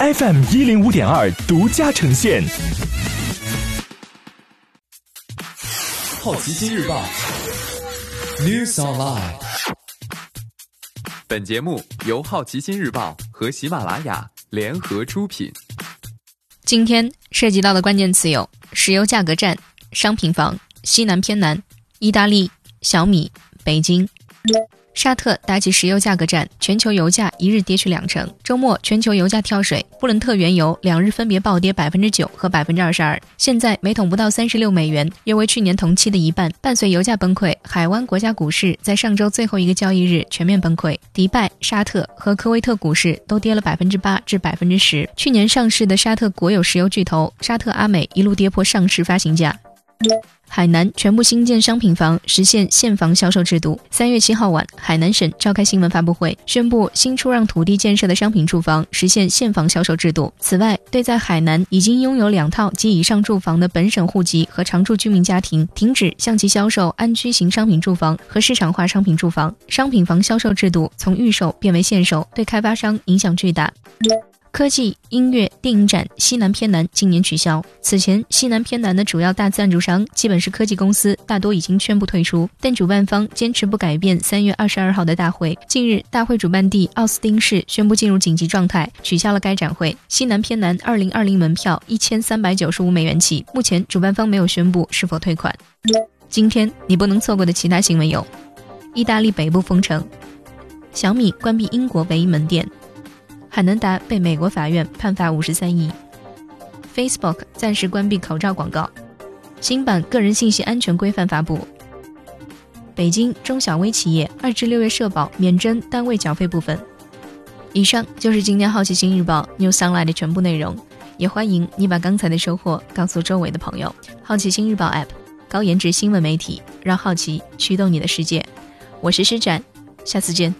FM 一零五点二独家呈现。好奇心日报，News Online。本节目由好奇心日报和喜马拉雅联合出品。今天涉及到的关键词有：石油价格战、商品房、西南偏南、意大利、小米、北京。沙特打起石油价格战，全球油价一日跌去两成。周末全球油价跳水，布伦特原油两日分别暴跌百分之九和百分之二十二，现在每桶不到三十六美元，约为去年同期的一半。伴随油价崩溃，海湾国家股市在上周最后一个交易日全面崩溃，迪拜、沙特和科威特股市都跌了百分之八至百分之十。去年上市的沙特国有石油巨头沙特阿美一路跌破上市发行价。海南全部新建商品房实现现房销售制度。三月七号晚，海南省召开新闻发布会，宣布新出让土地建设的商品住房实现现房销售制度。此外，对在海南已经拥有两套及以上住房的本省户籍和常住居民家庭，停止向其销售安居型商品住房和市场化商品住房。商品房销售制度从预售变为现售，对开发商影响巨大。科技、音乐、电影展西南偏南今年取消。此前，西南偏南的主要大赞助商基本是科技公司，大多已经宣布退出。但主办方坚持不改变三月二十二号的大会。近日，大会主办地奥斯汀市宣布进入紧急状态，取消了该展会。西南偏南二零二零门票一千三百九十五美元起。目前，主办方没有宣布是否退款。今天你不能错过的其他新闻有：意大利北部封城，小米关闭英国唯一门店。海能达被美国法院判罚五十三亿，Facebook 暂时关闭口罩广告，新版个人信息安全规范发布。北京中小微企业二至六月社保免征单位缴费部分。以上就是今天好奇心日报 New Sunlight 的全部内容，也欢迎你把刚才的收获告诉周围的朋友。好奇心日报 App，高颜值新闻媒体，让好奇驱动你的世界。我是施展，下次见。